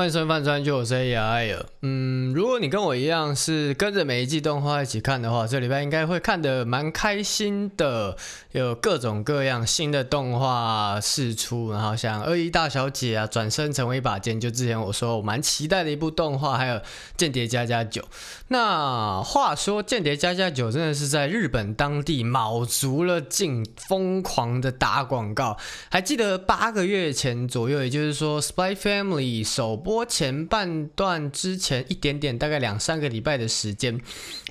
欢迎收看《饭川就我是 AI 嗯，如果你跟我一样是跟着每一季动画一起看的话，这礼拜应该会看得蛮开心的，有各种各样新的动画释出，然后像《恶意大小姐》啊，转身成为一把剑，就之前我说我蛮期待的一部动画，还有《间谍家家酒》。那话说，《间谍家家酒》真的是在日本当地卯足了劲，疯狂的打广告。还记得八个月前左右，也就是说，《Spy Family》首播。播前半段之前一点点，大概两三个礼拜的时间，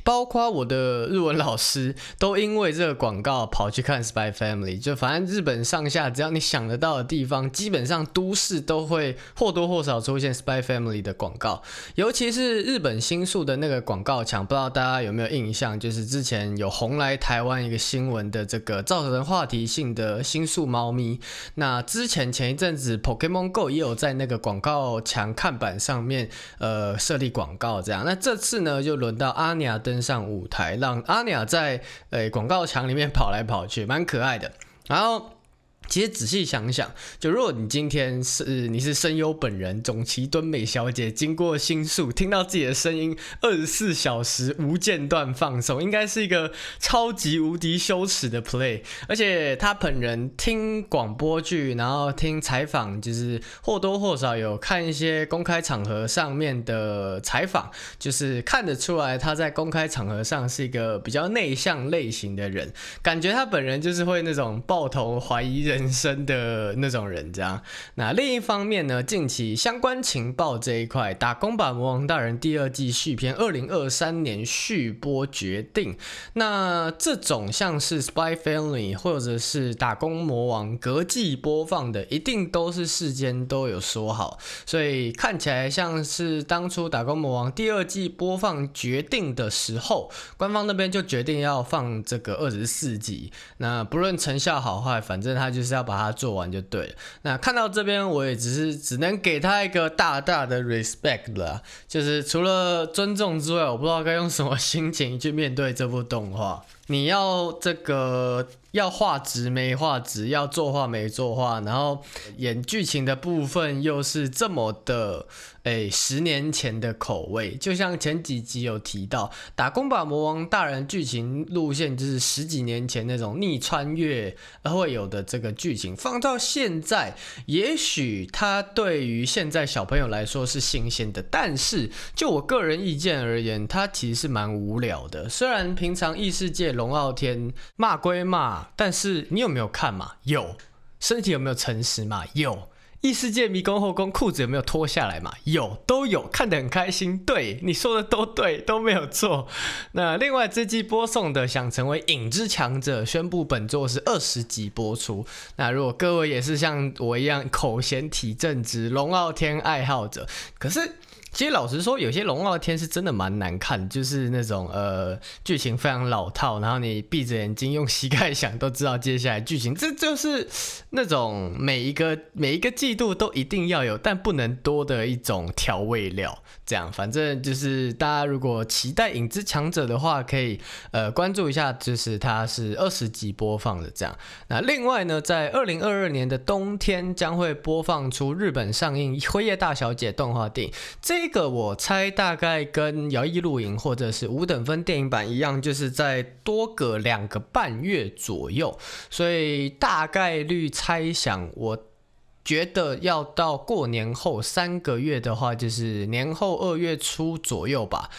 包括我的日文老师都因为这个广告跑去看《Spy Family》。就反正日本上下，只要你想得到的地方，基本上都市都会或多或少出现《Spy Family》的广告。尤其是日本新宿的那个广告墙，不知道大家有没有印象？就是之前有红来台湾一个新闻的这个造成话题性的新宿猫咪。那之前前一阵子《Pokémon Go》也有在那个广告墙。看板上面，呃，设立广告这样。那这次呢，就轮到阿尼亚的登上舞台，让阿尼亚在诶广告墙里面跑来跑去，蛮可爱的。然后。其实仔细想想，就如果你今天是你是声优本人总崎敦美小姐，经过新宿听到自己的声音，二十四小时无间断放送，应该是一个超级无敌羞耻的 play。而且他本人听广播剧，然后听采访，就是或多或少有看一些公开场合上面的采访，就是看得出来他在公开场合上是一个比较内向类型的人，感觉他本人就是会那种抱头怀疑人。生的那种人，这样。那另一方面呢，近期相关情报这一块，《打工吧魔王大人》第二季续篇，二零二三年续播决定。那这种像是《Spy Family》或者是《打工魔王》隔季播放的，一定都是事先都有说好，所以看起来像是当初《打工魔王》第二季播放决定的时候，官方那边就决定要放这个二十四集。那不论成效好坏，反正他就就。是要把它做完就对了。那看到这边，我也只是只能给他一个大大的 respect 啦，就是除了尊重之外，我不知道该用什么心情去面对这部动画。你要这个。要画质没画质，要作画没作画，然后演剧情的部分又是这么的，诶，十年前的口味。就像前几集有提到，《打工吧魔王大人》剧情路线就是十几年前那种逆穿越会有的这个剧情，放到现在，也许它对于现在小朋友来说是新鲜的，但是就我个人意见而言，它其实是蛮无聊的。虽然平常异世界龙傲天骂归骂。但是你有没有看嘛？有，身体有没有诚实嘛？有，异世界迷宫后宫裤子有没有脱下来嘛？有，都有，看得很开心。对，你说的都对，都没有错。那另外这季播送的想成为影之强者，宣布本作是二十集播出。那如果各位也是像我一样口嫌体正直龙傲天爱好者，可是。其实老实说，有些龙傲天是真的蛮难看，就是那种呃剧情非常老套，然后你闭着眼睛用膝盖想都知道接下来剧情，这就是那种每一个 每一个季度都一定要有，但不能多的一种调味料。这样，反正就是大家如果期待影之强者的话，可以呃关注一下，就是它是二十集播放的这样。那另外呢，在二零二二年的冬天将会播放出日本上映《辉夜大小姐》动画电影。这这个我猜大概跟《摇曳露营》或者是五等分电影版一样，就是在多个两个半月左右，所以大概率猜想，我觉得要到过年后三个月的话，就是年后二月初左右吧。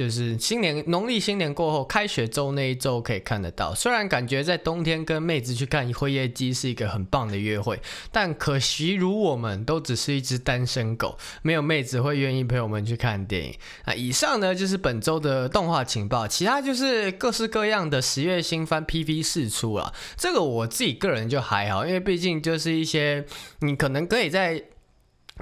就是新年农历新年过后开学周那一周可以看得到，虽然感觉在冬天跟妹子去看《辉夜姬》是一个很棒的约会，但可惜如我们都只是一只单身狗，没有妹子会愿意陪我们去看电影。啊，以上呢就是本周的动画情报，其他就是各式各样的十月新番 PV 释出了。这个我自己个人就还好，因为毕竟就是一些你可能可以在。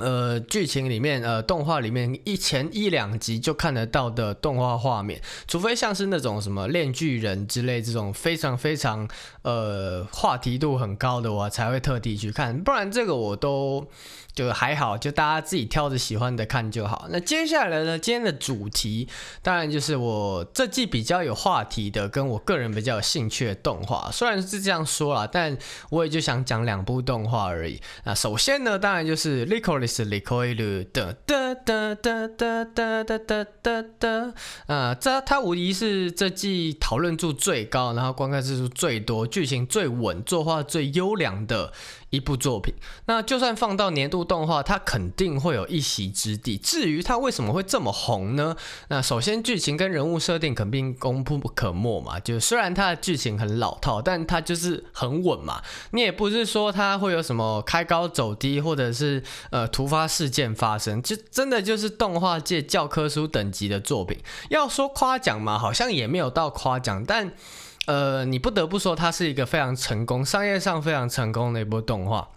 呃，剧情里面，呃，动画里面一前一两集就看得到的动画画面，除非像是那种什么《链巨人》之类这种非常非常呃话题度很高的，我才会特地去看，不然这个我都。就还好，就大家自己挑着喜欢的看就好。那接下来呢，今天的主题当然就是我这季比较有话题的，跟我个人比较有兴趣的动画。虽然是这样说啦，但我也就想讲两部动画而已。那首先呢，当然就是《Lico 是李科瑞的哒哒哒哒哒哒哒哒哒啊，这它无疑是这季讨论度最高，然后观看次数最多，剧情最稳，作画最优良的一部作品。那就算放到年度动画，它肯定会有一席之地。至于它为什么会这么红呢？那首先剧情跟人物设定肯定功不可没嘛。就虽然它的剧情很老套，但它就是很稳嘛。你也不是说它会有什么开高走低，或者是呃突发事件发生，就真的就是动画界教科书等级的作品。要说夸奖嘛，好像也没有到夸奖，但呃，你不得不说它是一个非常成功、商业上非常成功的一部动画。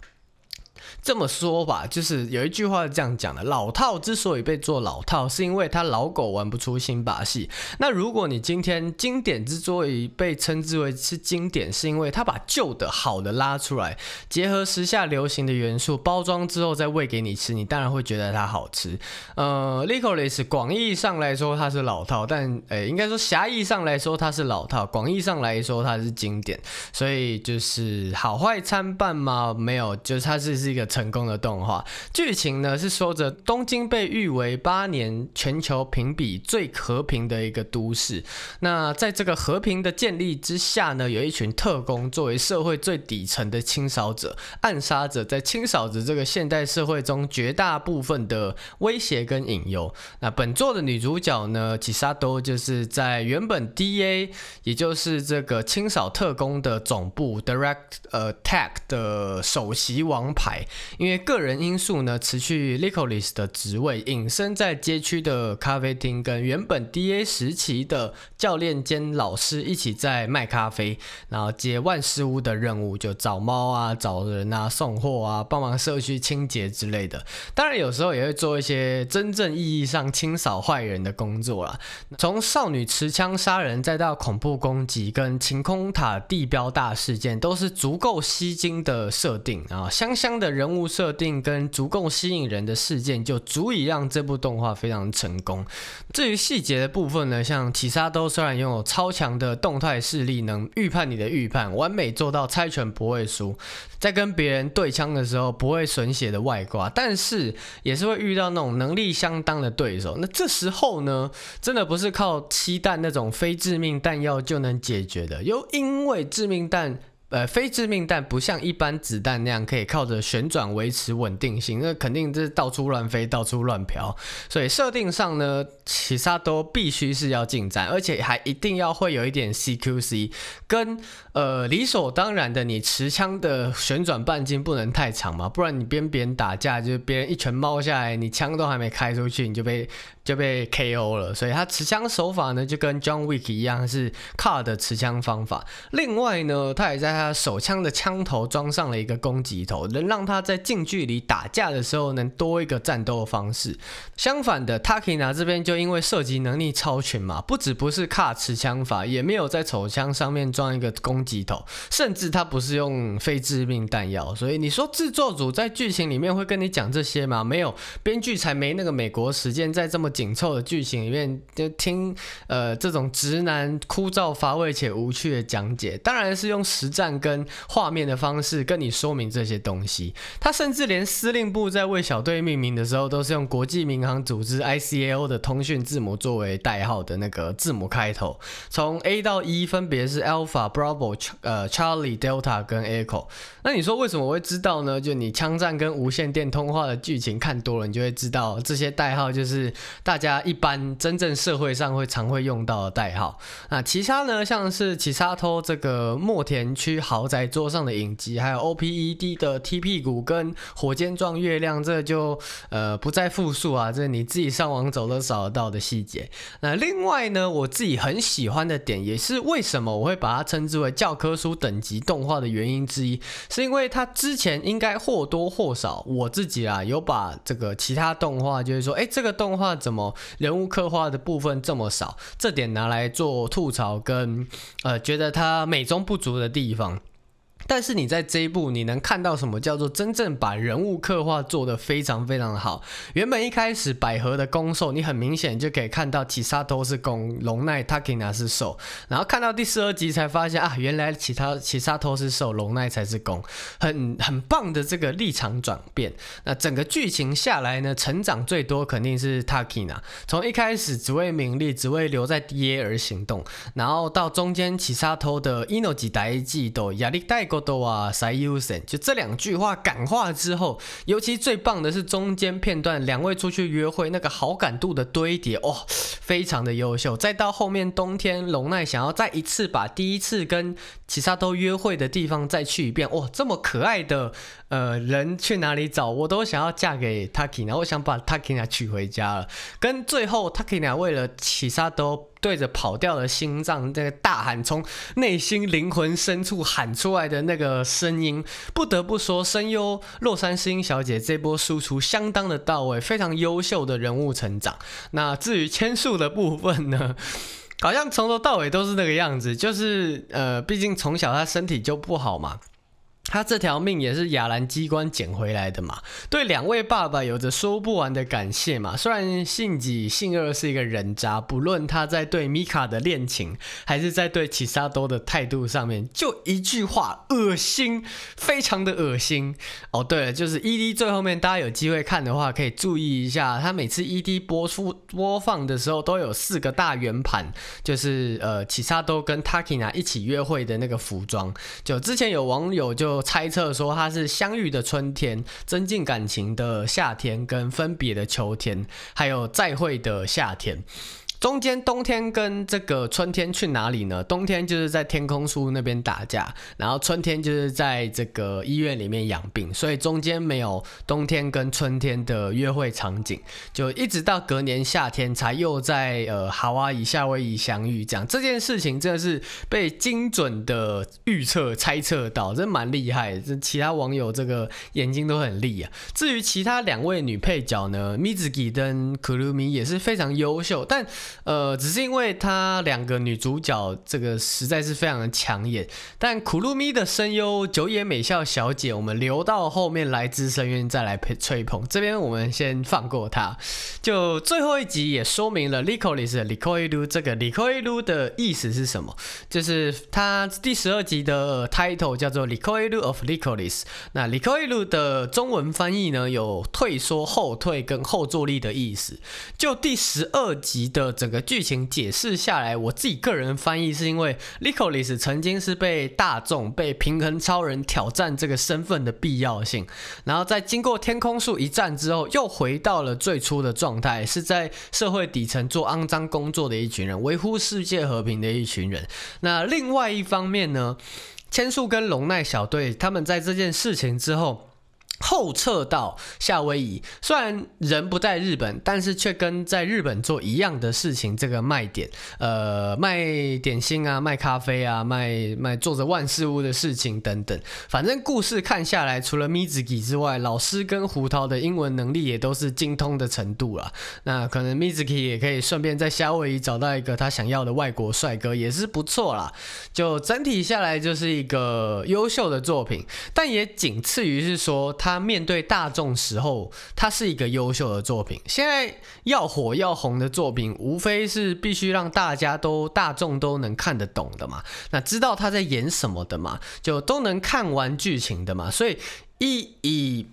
这么说吧，就是有一句话是这样讲的：老套之所以被做老套，是因为它老狗玩不出新把戏。那如果你今天经典之所以被称之为是经典，是因为它把旧的好的拉出来，结合时下流行的元素，包装之后再喂给你吃，你当然会觉得它好吃。呃，Licorice 广义上来说它是老套，但呃，应该说狭义上来说它是老套，广义上来说它是经典。所以就是好坏参半吗？没有，就是它是是一个。成功的动画剧情呢，是说着东京被誉为八年全球评比最和平的一个都市。那在这个和平的建立之下呢，有一群特工作为社会最底层的清扫者、暗杀者，在清扫着这个现代社会中绝大部分的威胁跟隐忧。那本作的女主角呢，千里就是在原本 DA，也就是这个清扫特工的总部 Direct Attack 的首席王牌。因为个人因素呢，辞去 Licorice 的职位，隐身在街区的咖啡厅，跟原本 DA 时期的教练兼老师一起在卖咖啡，然后接万事屋的任务，就找猫啊、找人啊、送货啊、帮忙社区清洁之类的。当然，有时候也会做一些真正意义上清扫坏人的工作啦。从少女持枪杀人，再到恐怖攻击跟晴空塔地标大事件，都是足够吸睛的设定啊，香香的人物。物设定跟足够吸引人的事件，就足以让这部动画非常成功。至于细节的部分呢，像起沙都虽然拥有超强的动态视力，能预判你的预判，完美做到猜拳不会输，在跟别人对枪的时候不会损血的外挂，但是也是会遇到那种能力相当的对手。那这时候呢，真的不是靠漆弹那种非致命弹药就能解决的，又因为致命弹。呃，非致命弹不像一般子弹那样可以靠着旋转维持稳定性，那肯定是到处乱飞、到处乱飘。所以设定上呢，其他都必须是要近战，而且还一定要会有一点 CQC，跟呃理所当然的，你持枪的旋转半径不能太长嘛，不然你边别人打架，就是别人一拳猫下来，你枪都还没开出去，你就被就被 KO 了。所以他持枪手法呢，就跟 John Wick 一样，是 CAR 的持枪方法。另外呢，他也在他。手枪的枪头装上了一个攻击头，能让他在近距离打架的时候能多一个战斗方式。相反的，Takina 这边就因为射击能力超群嘛，不止不是卡持枪法，也没有在手枪上面装一个攻击头，甚至他不是用非致命弹药。所以你说制作组在剧情里面会跟你讲这些吗？没有，编剧才没那个美国时间在这么紧凑的剧情里面就听呃这种直男枯燥乏味且无趣的讲解，当然是用实战。跟画面的方式跟你说明这些东西，他甚至连司令部在为小队命名的时候，都是用国际民航组织 ICAO 的通讯字母作为代号的那个字母开头，从 A 到 E 分别是 Alpha、Bravo、呃 Charlie、Delta 跟 Echo。那你说为什么我会知道呢？就你枪战跟无线电通话的剧情看多了，你就会知道这些代号就是大家一般真正社会上会常会用到的代号。那其他呢，像是起沙偷这个墨田区。豪宅桌上的影集，还有 OPED 的踢屁股跟火箭撞月亮，这就呃不再复述啊，这你自己上网走都找得到的细节。那另外呢，我自己很喜欢的点，也是为什么我会把它称之为教科书等级动画的原因之一，是因为它之前应该或多或少，我自己啊有把这个其他动画，就是说，哎，这个动画怎么人物刻画的部分这么少，这点拿来做吐槽跟呃觉得它美中不足的地方。但是你在这一部，你能看到什么叫做真正把人物刻画做得非常非常的好。原本一开始百合的攻受，你很明显就可以看到其他都是攻，龙奈 Takina 是受。然后看到第十二集才发现啊，原来其他其他都是受，龙奈才是攻，很 很棒的这个立场转变。那整个剧情下来呢，成长最多肯定是 Takina，从一开始只为名利，只为留在 DA 而行动，然后到中间其他都的伊诺吉代记都压力带。啊，塞优森就这两句话感化之后，尤其最棒的是中间片段，两位出去约会那个好感度的堆叠，哦，非常的优秀。再到后面冬天，龙奈想要再一次把第一次跟其他都约会的地方再去一遍，哇，这么可爱的呃人去哪里找？我都想要嫁给 Takina，我想把 Takina 娶回家了。跟最后 Takina 为了其他都。对着跑掉的心脏，这个大喊，从内心灵魂深处喊出来的那个声音，不得不说，声优洛杉矶音小姐这波输出相当的到位，非常优秀的人物成长。那至于千树的部分呢，好像从头到尾都是那个样子，就是呃，毕竟从小他身体就不好嘛。他这条命也是亚兰机关捡回来的嘛，对两位爸爸有着说不完的感谢嘛。虽然信己信二是一个人渣，不论他在对米卡的恋情，还是在对起沙多的态度上面，就一句话，恶心，非常的恶心。哦，对了，就是 ED 最后面，大家有机会看的话，可以注意一下，他每次 ED 播出播放的时候，都有四个大圆盘，就是呃起沙多跟 Takina 一起约会的那个服装。就之前有网友就。猜测说它是相遇的春天，增进感情的夏天，跟分别的秋天，还有再会的夏天。中间冬天跟这个春天去哪里呢？冬天就是在天空树那边打架，然后春天就是在这个医院里面养病，所以中间没有冬天跟春天的约会场景，就一直到隔年夏天才又在呃夏威夷夏威夷相遇。这样这件事情真的是被精准的预测猜测到，真蛮厉害。这其他网友这个眼睛都很利啊。至于其他两位女配角呢，Mizuki 跟 Kurumi 也是非常优秀，但。呃，只是因为她两个女主角这个实在是非常的抢眼，但苦露咪的声优久野美咲小姐，我们留到后面来自深渊再来吹捧。这边我们先放过她。就最后一集也说明了 Licorice 的 Licoiru 这个 l i c o i l u 的意思是什么？就是它第十二集的 title 叫做 l i c o i l u of Licorice。那 l i c o i l u 的中文翻译呢，有退缩、后退跟后坐力的意思。就第十二集的。整个剧情解释下来，我自己个人翻译是因为 l i c o l i s 曾经是被大众被平衡超人挑战这个身份的必要性，然后在经过天空树一战之后，又回到了最初的状态，是在社会底层做肮脏工作的一群人，维护世界和平的一群人。那另外一方面呢，千树跟龙奈小队他们在这件事情之后。后撤到夏威夷，虽然人不在日本，但是却跟在日本做一样的事情。这个卖点，呃，卖点心啊，卖咖啡啊，卖卖做着万事屋的事情等等。反正故事看下来，除了 Mizuki 之外，老师跟胡桃的英文能力也都是精通的程度了。那可能 Mizuki 也可以顺便在夏威夷找到一个他想要的外国帅哥，也是不错啦。就整体下来，就是一个优秀的作品，但也仅次于是说他。他面对大众时候，他是一个优秀的作品。现在要火要红的作品，无非是必须让大家都大众都能看得懂的嘛，那知道他在演什么的嘛，就都能看完剧情的嘛。所以以以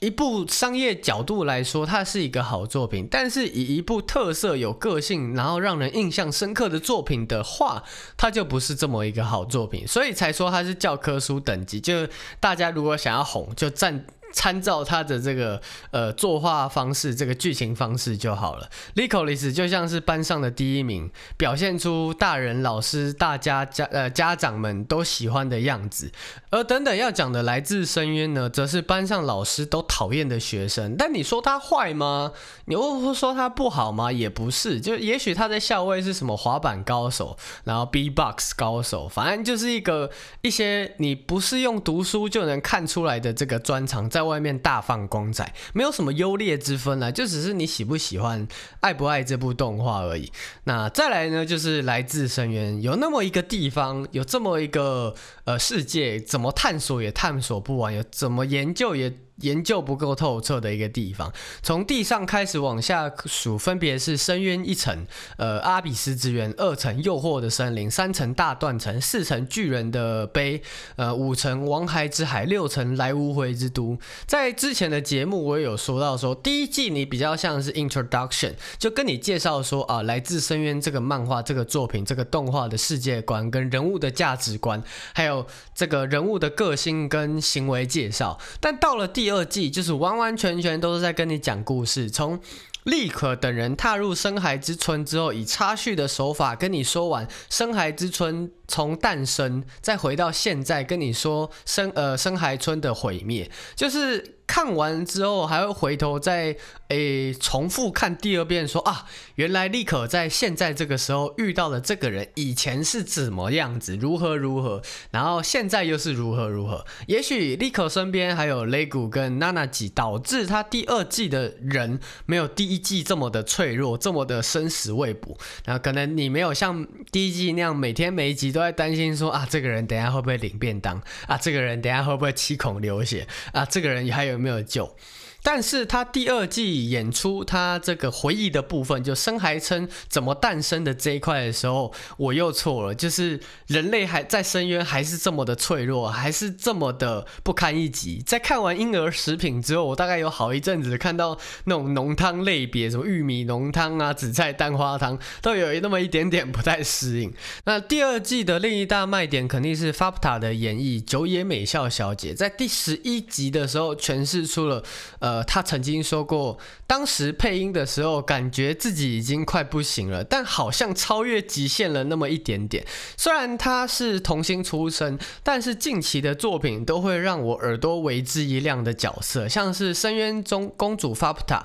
一部商业角度来说，它是一个好作品。但是以一部特色有个性，然后让人印象深刻的作品的话，它就不是这么一个好作品。所以才说它是教科书等级。就大家如果想要红，就站。参照他的这个呃作画方式，这个剧情方式就好了。Licolis 就像是班上的第一名，表现出大人、老师、大家家呃家长们都喜欢的样子。而等等要讲的来自深渊呢，则是班上老师都讨厌的学生。但你说他坏吗？你会说他不好吗？也不是，就也许他在校外是什么滑板高手，然后 B-box 高手，反正就是一个一些你不是用读书就能看出来的这个专长在。在外面大放光彩，没有什么优劣之分啦，就只是你喜不喜欢、爱不爱这部动画而已。那再来呢，就是来自深渊，有那么一个地方，有这么一个呃世界，怎么探索也探索不完，有怎么研究也。研究不够透彻的一个地方，从地上开始往下数，分别是深渊一层，呃，阿比斯之渊，二层诱惑的森林，三层大断层，四层巨人的碑，呃，五层王海之海，六层来无回之都。在之前的节目我也有说到，说第一季你比较像是 introduction，就跟你介绍说啊，来自深渊这个漫画、这个作品、这个动画的世界观跟人物的价值观，还有这个人物的个性跟行为介绍。但到了第第二季就是完完全全都是在跟你讲故事，从莉可等人踏入深海之村之后，以插叙的手法跟你说完深海之村从诞生，再回到现在跟你说深呃深海村的毁灭，就是。看完之后还会回头再诶重复看第二遍说，啊，原来莉可在现在这个时候遇到的这个人以前是怎么样子，如何如何，然后现在又是如何如何。也许莉可身边还有雷古跟娜娜吉，导致他第二季的人没有第一季这么的脆弱，这么的生死未卜。然后可能你没有像第一季那样每天每一集都在担心说啊，这个人等下会不会领便当啊，这个人等下会不会七孔流血啊，这个人还有。没有救。但是他第二季演出他这个回忆的部分，就生还称怎么诞生的这一块的时候，我又错了。就是人类还在深渊还是这么的脆弱，还是这么的不堪一击。在看完婴儿食品之后，我大概有好一阵子看到那种浓汤类别，什么玉米浓汤啊、紫菜蛋花汤，都有那么一点点不太适应。那第二季的另一大卖点肯定是 FAPTA 的演绎，久野美咲小姐在第十一集的时候诠释出了呃。呃，他曾经说过，当时配音的时候，感觉自己已经快不行了，但好像超越极限了那么一点点。虽然他是童星出身，但是近期的作品都会让我耳朵为之一亮的角色，像是深渊中公主 FAPTA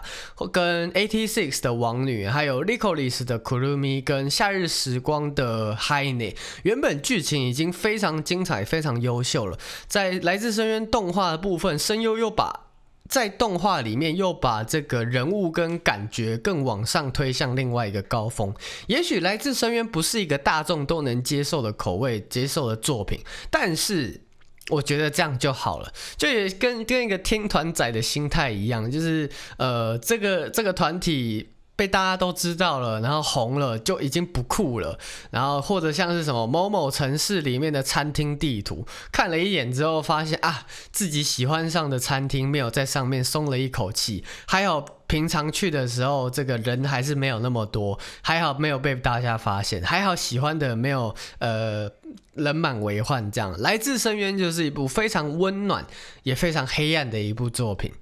跟 AT6 的王女，还有 Licolis 的 Kurumi 跟夏日时光的 Haine。原本剧情已经非常精彩、非常优秀了，在来自深渊动画的部分，声优又把。在动画里面又把这个人物跟感觉更往上推向另外一个高峰。也许来自深渊不是一个大众都能接受的口味、接受的作品，但是我觉得这样就好了。就也跟跟一个听团仔的心态一样，就是呃，这个这个团体。被大家都知道了，然后红了就已经不酷了。然后或者像是什么某某城市里面的餐厅地图，看了一眼之后发现啊，自己喜欢上的餐厅没有在上面，松了一口气。还好平常去的时候，这个人还是没有那么多，还好没有被大家发现，还好喜欢的没有呃人满为患。这样，来自深渊就是一部非常温暖也非常黑暗的一部作品。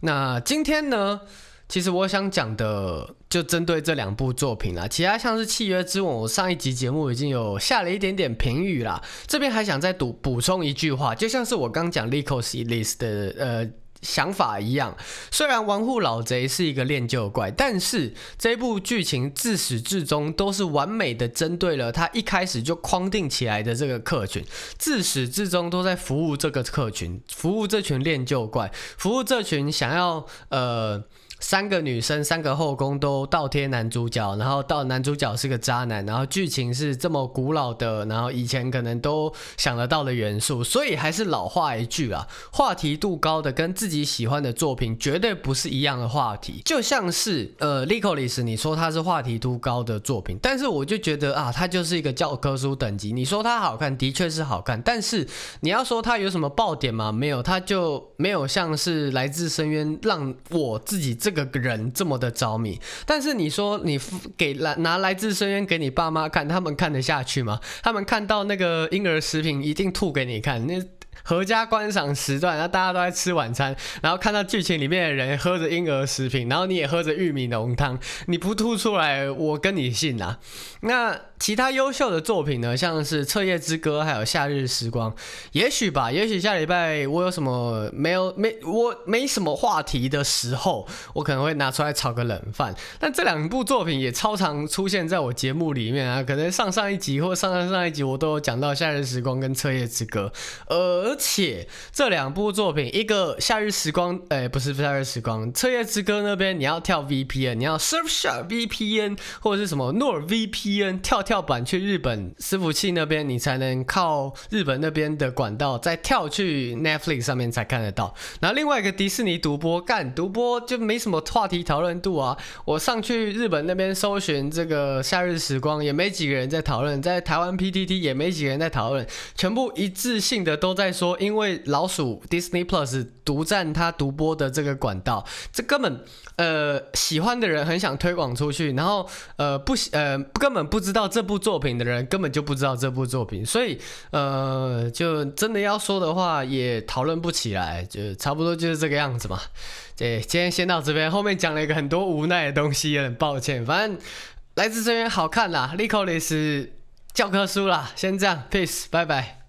那今天呢？其实我想讲的就针对这两部作品啦，其他像是《契约之吻》，我上一集节目已经有下了一点点评语啦。这边还想再补补充一句话，就像是我刚讲《lecocy list》的呃想法一样。虽然玩户老贼是一个恋旧怪，但是这部剧情自始至终都是完美的针对了他一开始就框定起来的这个客群，自始至终都在服务这个客群，服务这群恋旧怪，服务这群想要呃。三个女生，三个后宫都倒贴男主角，然后到男主角是个渣男，然后剧情是这么古老的，然后以前可能都想得到的元素，所以还是老话一句啊，话题度高的跟自己喜欢的作品绝对不是一样的话题。就像是呃，Lycoris，你说它是话题度高的作品，但是我就觉得啊，它就是一个教科书等级。你说它好看，的确是好看，但是你要说它有什么爆点吗？没有，它就没有像是来自深渊让我自己这。个人这么的着迷，但是你说你给来拿来自深渊给你爸妈看，他们看得下去吗？他们看到那个婴儿食品一定吐给你看，那。合家观赏时段，然后大家都在吃晚餐，然后看到剧情里面的人喝着婴儿食品，然后你也喝着玉米浓汤，你不吐出来，我跟你信啊。那其他优秀的作品呢？像是《彻夜之歌》还有《夏日时光》，也许吧，也许下礼拜我有什么没有没我没什么话题的时候，我可能会拿出来炒个冷饭。但这两部作品也超常出现在我节目里面啊，可能上上一集或上上上一集我都有讲到《夏日时光》跟《彻夜之歌》，而且这两部作品，一个《夏日时光》欸，不是《夏日时光》，《彻夜之歌》那边你要跳 VPN，你要 Surfshark VPN 或者是什么 NordVPN 跳跳板去日本伺服器那边，你才能靠日本那边的管道再跳去 Netflix 上面才看得到。然后另外一个迪士尼独播，干独播就没什么话题讨论度啊。我上去日本那边搜寻这个《夏日时光》，也没几个人在讨论，在台湾 PTT 也没几个人在讨论，全部一致性的都在说，因为老鼠 Disney Plus 独占它独播的这个管道，这根本呃喜欢的人很想推广出去，然后呃不喜呃根本不知道这部作品的人根本就不知道这部作品，所以呃就真的要说的话也讨论不起来，就差不多就是这个样子嘛。对，今天先到这边，后面讲了一个很多无奈的东西，也很抱歉，反正来自这边好看啦，Licorice 教科书啦，先这样，Peace，拜拜。